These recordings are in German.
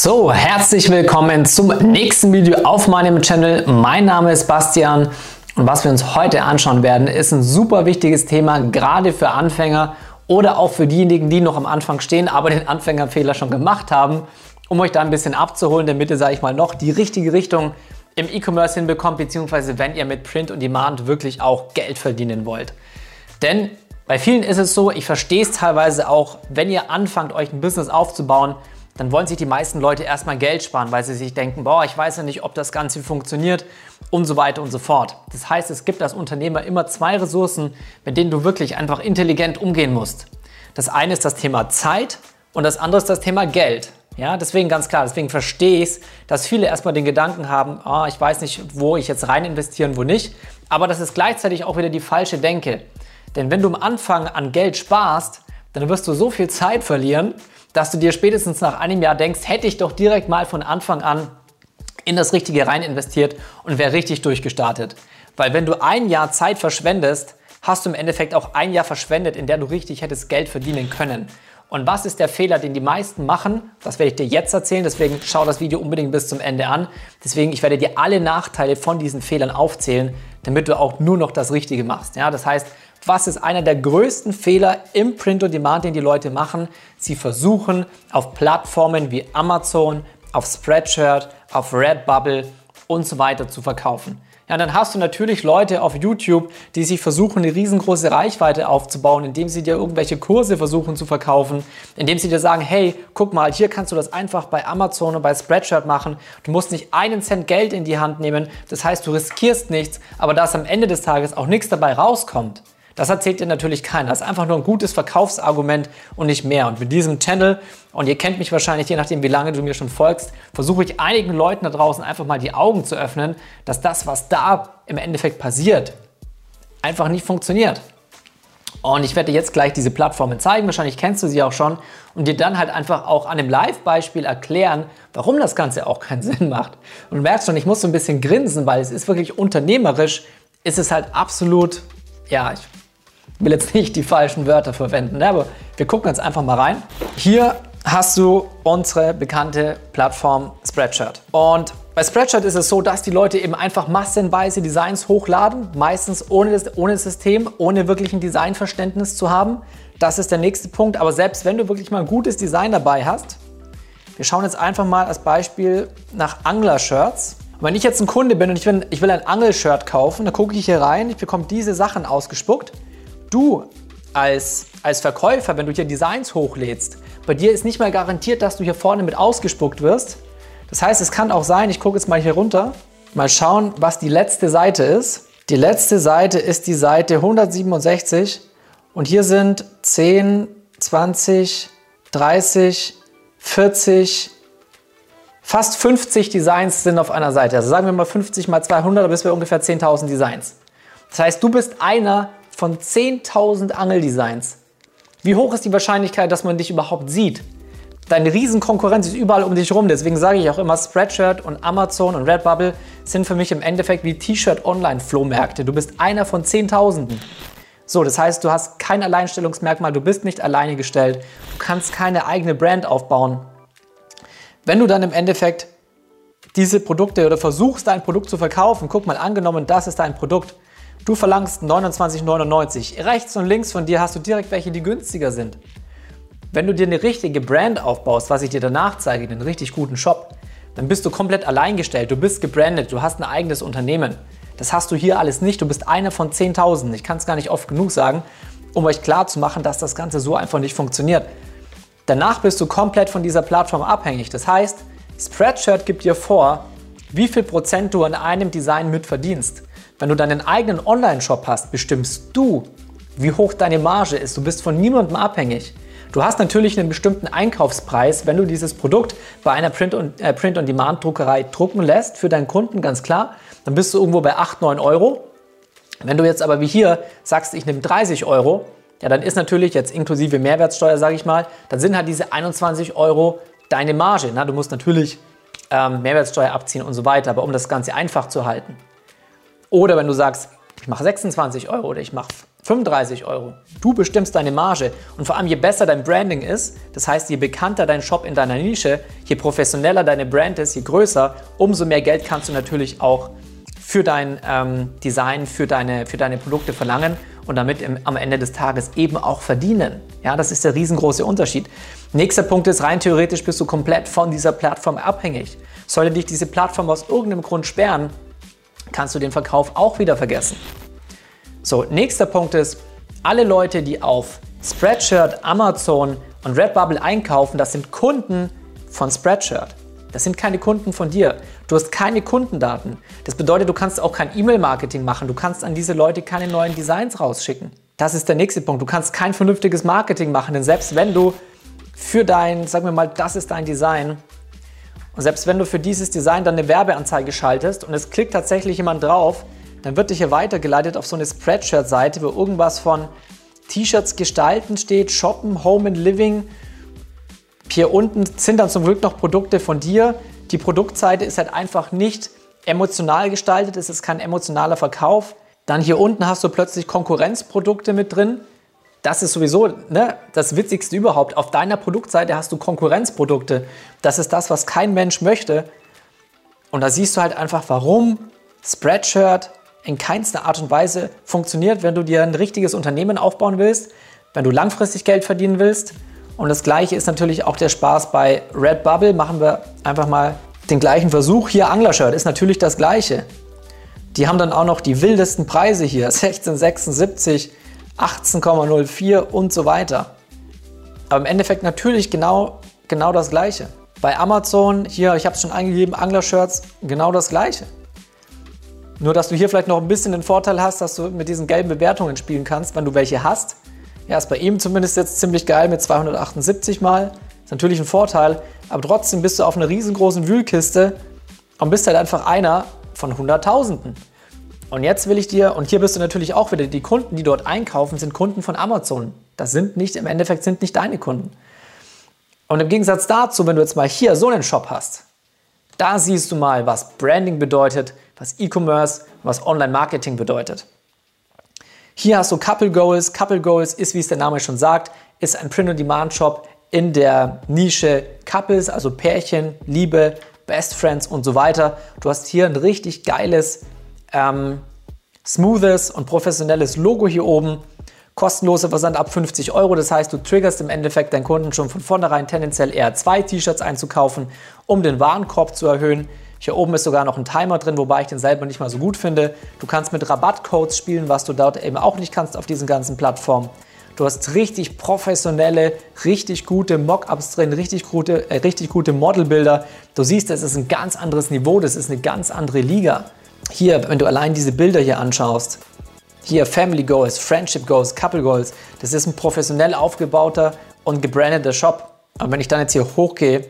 So, herzlich willkommen zum nächsten Video auf meinem Channel. Mein Name ist Bastian und was wir uns heute anschauen werden, ist ein super wichtiges Thema, gerade für Anfänger oder auch für diejenigen, die noch am Anfang stehen, aber den Anfängerfehler schon gemacht haben, um euch da ein bisschen abzuholen, damit ihr, sage ich mal, noch die richtige Richtung im E-Commerce hinbekommt, beziehungsweise wenn ihr mit Print und Demand wirklich auch Geld verdienen wollt. Denn bei vielen ist es so, ich verstehe es teilweise auch, wenn ihr anfangt, euch ein Business aufzubauen, dann wollen sich die meisten Leute erstmal Geld sparen, weil sie sich denken, boah, ich weiß ja nicht, ob das Ganze funktioniert und so weiter und so fort. Das heißt, es gibt als Unternehmer immer zwei Ressourcen, mit denen du wirklich einfach intelligent umgehen musst. Das eine ist das Thema Zeit und das andere ist das Thema Geld. Ja, deswegen ganz klar, deswegen verstehe ich es, dass viele erstmal den Gedanken haben, oh, ich weiß nicht, wo ich jetzt rein investieren, wo nicht. Aber das ist gleichzeitig auch wieder die falsche Denke. Denn wenn du am Anfang an Geld sparst, dann wirst du so viel Zeit verlieren, dass du dir spätestens nach einem Jahr denkst, hätte ich doch direkt mal von Anfang an in das Richtige rein investiert und wäre richtig durchgestartet. Weil wenn du ein Jahr Zeit verschwendest, hast du im Endeffekt auch ein Jahr verschwendet, in der du richtig hättest Geld verdienen können. Und was ist der Fehler, den die meisten machen? Das werde ich dir jetzt erzählen, deswegen schau das Video unbedingt bis zum Ende an. Deswegen, ich werde dir alle Nachteile von diesen Fehlern aufzählen, damit du auch nur noch das Richtige machst. Ja, das heißt, was ist einer der größten Fehler im Print on Demand, den die Leute machen? Sie versuchen auf Plattformen wie Amazon, auf Spreadshirt, auf Redbubble und so weiter zu verkaufen. Ja, dann hast du natürlich Leute auf YouTube, die sich versuchen, eine riesengroße Reichweite aufzubauen, indem sie dir irgendwelche Kurse versuchen zu verkaufen, indem sie dir sagen, hey, guck mal, hier kannst du das einfach bei Amazon und bei Spreadshirt machen. Du musst nicht einen Cent Geld in die Hand nehmen. Das heißt, du riskierst nichts, aber dass am Ende des Tages auch nichts dabei rauskommt. Das erzählt dir natürlich keiner. Das ist einfach nur ein gutes Verkaufsargument und nicht mehr. Und mit diesem Channel, und ihr kennt mich wahrscheinlich, je nachdem, wie lange du mir schon folgst, versuche ich einigen Leuten da draußen einfach mal die Augen zu öffnen, dass das, was da im Endeffekt passiert, einfach nicht funktioniert. Und ich werde dir jetzt gleich diese Plattformen zeigen, wahrscheinlich kennst du sie auch schon, und dir dann halt einfach auch an dem Live-Beispiel erklären, warum das Ganze auch keinen Sinn macht. Und du merkst schon, ich muss so ein bisschen grinsen, weil es ist wirklich unternehmerisch, ist es halt absolut, ja, ich will jetzt nicht die falschen Wörter verwenden, ne, aber wir gucken jetzt einfach mal rein. Hier hast du unsere bekannte Plattform Spreadshirt. Und bei Spreadshirt ist es so, dass die Leute eben einfach massenweise Designs hochladen, meistens ohne, das, ohne System, ohne wirklich ein Designverständnis zu haben. Das ist der nächste Punkt. Aber selbst wenn du wirklich mal ein gutes Design dabei hast, wir schauen jetzt einfach mal als Beispiel nach Angler-Shirts. Wenn ich jetzt ein Kunde bin und ich will, ich will ein Angelshirt kaufen, dann gucke ich hier rein, ich bekomme diese Sachen ausgespuckt du als, als Verkäufer, wenn du hier Designs hochlädst, bei dir ist nicht mal garantiert, dass du hier vorne mit ausgespuckt wirst. Das heißt, es kann auch sein, ich gucke jetzt mal hier runter, mal schauen, was die letzte Seite ist. Die letzte Seite ist die Seite 167 und hier sind 10, 20, 30, 40, fast 50 Designs sind auf einer Seite. Also sagen wir mal 50 mal 200, da bist du bei ungefähr 10.000 Designs. Das heißt, du bist einer von 10.000 Angeldesigns. Wie hoch ist die Wahrscheinlichkeit, dass man dich überhaupt sieht? Deine Riesenkonkurrenz ist überall um dich herum. Deswegen sage ich auch immer, Spreadshirt und Amazon und Redbubble sind für mich im Endeffekt wie T-Shirt-Online-Flohmärkte. Du bist einer von Zehntausenden. So, das heißt, du hast kein Alleinstellungsmerkmal, du bist nicht alleine gestellt, du kannst keine eigene Brand aufbauen. Wenn du dann im Endeffekt diese Produkte oder versuchst, dein Produkt zu verkaufen, guck mal, angenommen, das ist dein Produkt, Du verlangst 29,99. Rechts und links von dir hast du direkt welche, die günstiger sind. Wenn du dir eine richtige Brand aufbaust, was ich dir danach zeige, einen richtig guten Shop, dann bist du komplett alleingestellt. Du bist gebrandet, du hast ein eigenes Unternehmen. Das hast du hier alles nicht. Du bist einer von 10.000. Ich kann es gar nicht oft genug sagen, um euch klar zu machen, dass das Ganze so einfach nicht funktioniert. Danach bist du komplett von dieser Plattform abhängig. Das heißt, Spreadshirt gibt dir vor, wie viel Prozent du an einem Design mitverdienst. Wenn du deinen eigenen Online-Shop hast, bestimmst du, wie hoch deine Marge ist. Du bist von niemandem abhängig. Du hast natürlich einen bestimmten Einkaufspreis, wenn du dieses Produkt bei einer Print-on-Demand-Druckerei äh, drucken lässt für deinen Kunden, ganz klar. Dann bist du irgendwo bei 8, 9 Euro. Wenn du jetzt aber wie hier sagst, ich nehme 30 Euro, ja, dann ist natürlich jetzt inklusive Mehrwertsteuer, sage ich mal, dann sind halt diese 21 Euro deine Marge. Na, du musst natürlich ähm, Mehrwertsteuer abziehen und so weiter, aber um das Ganze einfach zu halten. Oder wenn du sagst, ich mache 26 Euro oder ich mache 35 Euro. Du bestimmst deine Marge und vor allem je besser dein Branding ist, das heißt je bekannter dein Shop in deiner Nische, je professioneller deine Brand ist, je größer, umso mehr Geld kannst du natürlich auch für dein ähm, Design, für deine, für deine Produkte verlangen und damit im, am Ende des Tages eben auch verdienen. Ja, das ist der riesengroße Unterschied. Nächster Punkt ist, rein theoretisch bist du komplett von dieser Plattform abhängig. Sollte dich diese Plattform aus irgendeinem Grund sperren, kannst du den Verkauf auch wieder vergessen. So, nächster Punkt ist, alle Leute, die auf Spreadshirt, Amazon und Redbubble einkaufen, das sind Kunden von Spreadshirt. Das sind keine Kunden von dir. Du hast keine Kundendaten. Das bedeutet, du kannst auch kein E-Mail-Marketing machen. Du kannst an diese Leute keine neuen Designs rausschicken. Das ist der nächste Punkt. Du kannst kein vernünftiges Marketing machen, denn selbst wenn du für dein, sagen wir mal, das ist dein Design, und selbst wenn du für dieses Design dann eine Werbeanzeige schaltest und es klickt tatsächlich jemand drauf, dann wird dich hier weitergeleitet auf so eine Spreadshirt-Seite, wo irgendwas von T-Shirts gestalten steht, Shoppen, Home and Living. Hier unten sind dann zum Glück noch Produkte von dir. Die Produktseite ist halt einfach nicht emotional gestaltet, es ist kein emotionaler Verkauf. Dann hier unten hast du plötzlich Konkurrenzprodukte mit drin. Das ist sowieso ne, das Witzigste überhaupt. Auf deiner Produktseite hast du Konkurrenzprodukte. Das ist das, was kein Mensch möchte. Und da siehst du halt einfach, warum Spreadshirt in keinster Art und Weise funktioniert, wenn du dir ein richtiges Unternehmen aufbauen willst, wenn du langfristig Geld verdienen willst. Und das gleiche ist natürlich auch der Spaß bei Redbubble. Machen wir einfach mal den gleichen Versuch. Hier Anglershirt ist natürlich das gleiche. Die haben dann auch noch die wildesten Preise hier. 16,76, 18,04 und so weiter. Aber im Endeffekt natürlich genau, genau das gleiche. Bei Amazon, hier, ich habe es schon eingegeben, Anglershirts, genau das gleiche. Nur, dass du hier vielleicht noch ein bisschen den Vorteil hast, dass du mit diesen gelben Bewertungen spielen kannst, wenn du welche hast. Ja, ist bei ihm zumindest jetzt ziemlich geil mit 278 Mal. Ist natürlich ein Vorteil, aber trotzdem bist du auf einer riesengroßen Wühlkiste und bist halt einfach einer von Hunderttausenden. Und jetzt will ich dir, und hier bist du natürlich auch wieder, die Kunden, die dort einkaufen, sind Kunden von Amazon. Das sind nicht, im Endeffekt sind nicht deine Kunden. Und im Gegensatz dazu, wenn du jetzt mal hier so einen Shop hast, da siehst du mal, was Branding bedeutet, was E-Commerce, was Online-Marketing bedeutet. Hier hast du Couple Goals. Couple Goals ist, wie es der Name schon sagt, ist ein Print-on-Demand-Shop in der Nische Couples, also Pärchen, Liebe, Best Friends und so weiter. Du hast hier ein richtig geiles, ähm, smoothes und professionelles Logo hier oben. Kostenloser Versand ab 50 Euro. Das heißt, du triggerst im Endeffekt deinen Kunden schon von vornherein tendenziell eher zwei T-Shirts einzukaufen, um den Warenkorb zu erhöhen. Hier oben ist sogar noch ein Timer drin, wobei ich den selber nicht mal so gut finde. Du kannst mit Rabattcodes spielen, was du dort eben auch nicht kannst auf diesen ganzen Plattformen. Du hast richtig professionelle, richtig gute Mockups drin, richtig gute, äh, richtig gute Modelbilder. Du siehst, das ist ein ganz anderes Niveau, das ist eine ganz andere Liga. Hier, wenn du allein diese Bilder hier anschaust, hier Family Goals, Friendship Goals, Couple Goals, das ist ein professionell aufgebauter und gebrandeter Shop. Und wenn ich dann jetzt hier hochgehe,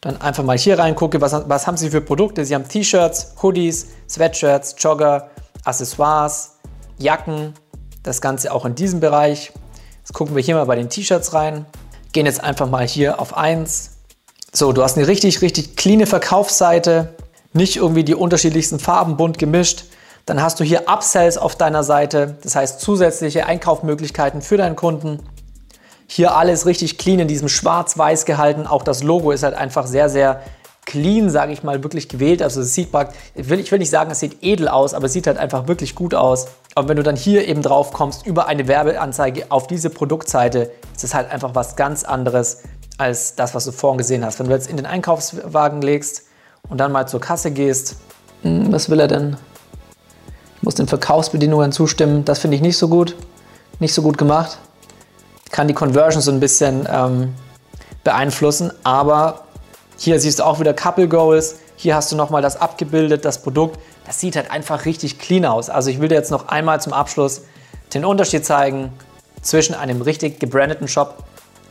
dann einfach mal hier reingucke, was, was haben sie für Produkte. Sie haben T-Shirts, Hoodies, Sweatshirts, Jogger, Accessoires, Jacken, das Ganze auch in diesem Bereich. Jetzt gucken wir hier mal bei den T-Shirts rein. Gehen jetzt einfach mal hier auf 1. So, du hast eine richtig, richtig cleane Verkaufsseite. Nicht irgendwie die unterschiedlichsten Farben bunt gemischt. Dann hast du hier Upsells auf deiner Seite, das heißt zusätzliche Einkaufmöglichkeiten für deinen Kunden. Hier alles richtig clean in diesem schwarz-weiß gehalten. Auch das Logo ist halt einfach sehr, sehr clean, sage ich mal, wirklich gewählt. Also es sieht will, ich will nicht sagen, es sieht edel aus, aber es sieht halt einfach wirklich gut aus. Und wenn du dann hier eben drauf kommst über eine Werbeanzeige auf diese Produktseite, ist es halt einfach was ganz anderes als das, was du vorhin gesehen hast. Wenn du jetzt in den Einkaufswagen legst und dann mal zur Kasse gehst, hm, was will er denn? Ich muss den Verkaufsbedingungen zustimmen. Das finde ich nicht so gut. Nicht so gut gemacht kann die Conversion so ein bisschen ähm, beeinflussen. Aber hier siehst du auch wieder Couple Goals. Hier hast du nochmal das abgebildet, das Produkt. Das sieht halt einfach richtig clean aus. Also ich will dir jetzt noch einmal zum Abschluss den Unterschied zeigen zwischen einem richtig gebrandeten Shop,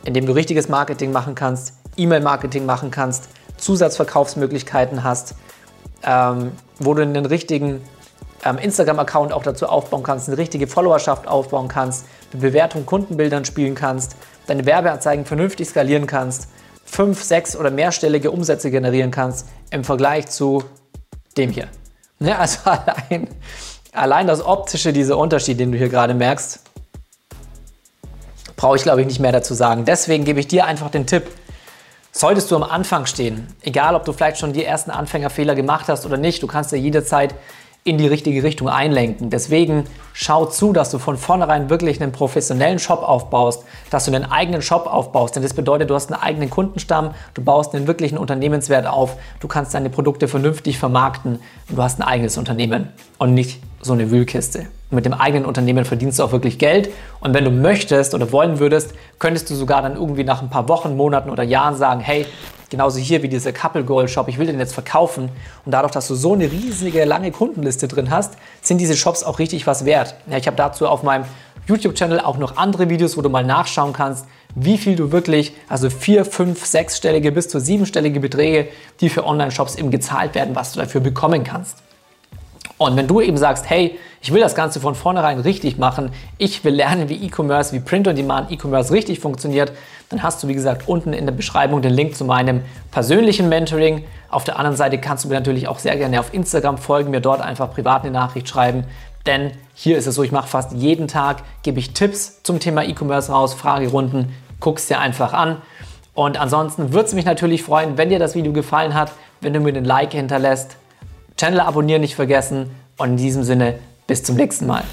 in dem du richtiges Marketing machen kannst, E-Mail-Marketing machen kannst, Zusatzverkaufsmöglichkeiten hast, ähm, wo du einen richtigen ähm, Instagram-Account auch dazu aufbauen kannst, eine richtige Followerschaft aufbauen kannst, mit Bewertung Kundenbildern spielen kannst, deine Werbeanzeigen vernünftig skalieren kannst, fünf, sechs oder mehrstellige Umsätze generieren kannst im Vergleich zu dem hier. Ja, also allein, allein das Optische, dieser Unterschied, den du hier gerade merkst, brauche ich glaube ich nicht mehr dazu sagen. Deswegen gebe ich dir einfach den Tipp, solltest du am Anfang stehen, egal ob du vielleicht schon die ersten Anfängerfehler gemacht hast oder nicht, du kannst ja jederzeit in die richtige Richtung einlenken. Deswegen schau zu, dass du von vornherein wirklich einen professionellen Shop aufbaust, dass du einen eigenen Shop aufbaust. Denn das bedeutet, du hast einen eigenen Kundenstamm, du baust einen wirklichen Unternehmenswert auf, du kannst deine Produkte vernünftig vermarkten und du hast ein eigenes Unternehmen und nicht so eine Wühlkiste. Mit dem eigenen Unternehmen verdienst du auch wirklich Geld. Und wenn du möchtest oder wollen würdest, könntest du sogar dann irgendwie nach ein paar Wochen, Monaten oder Jahren sagen, hey, Genauso hier wie dieser Couple Goal Shop. Ich will den jetzt verkaufen. Und dadurch, dass du so eine riesige, lange Kundenliste drin hast, sind diese Shops auch richtig was wert. Ja, ich habe dazu auf meinem YouTube-Channel auch noch andere Videos, wo du mal nachschauen kannst, wie viel du wirklich, also vier, fünf, sechsstellige bis zu siebenstellige Beträge, die für Online-Shops eben gezahlt werden, was du dafür bekommen kannst. Und wenn du eben sagst, hey, ich will das Ganze von vornherein richtig machen, ich will lernen, wie E-Commerce, wie Print-on-Demand E-Commerce richtig funktioniert, dann hast du, wie gesagt, unten in der Beschreibung den Link zu meinem persönlichen Mentoring. Auf der anderen Seite kannst du mir natürlich auch sehr gerne auf Instagram folgen, mir dort einfach privat eine Nachricht schreiben, denn hier ist es so, ich mache fast jeden Tag, gebe ich Tipps zum Thema E-Commerce raus, Fragerunden, guckst dir einfach an. Und ansonsten würde es mich natürlich freuen, wenn dir das Video gefallen hat, wenn du mir den Like hinterlässt, Channel abonnieren nicht vergessen und in diesem Sinne bis zum nächsten Mal.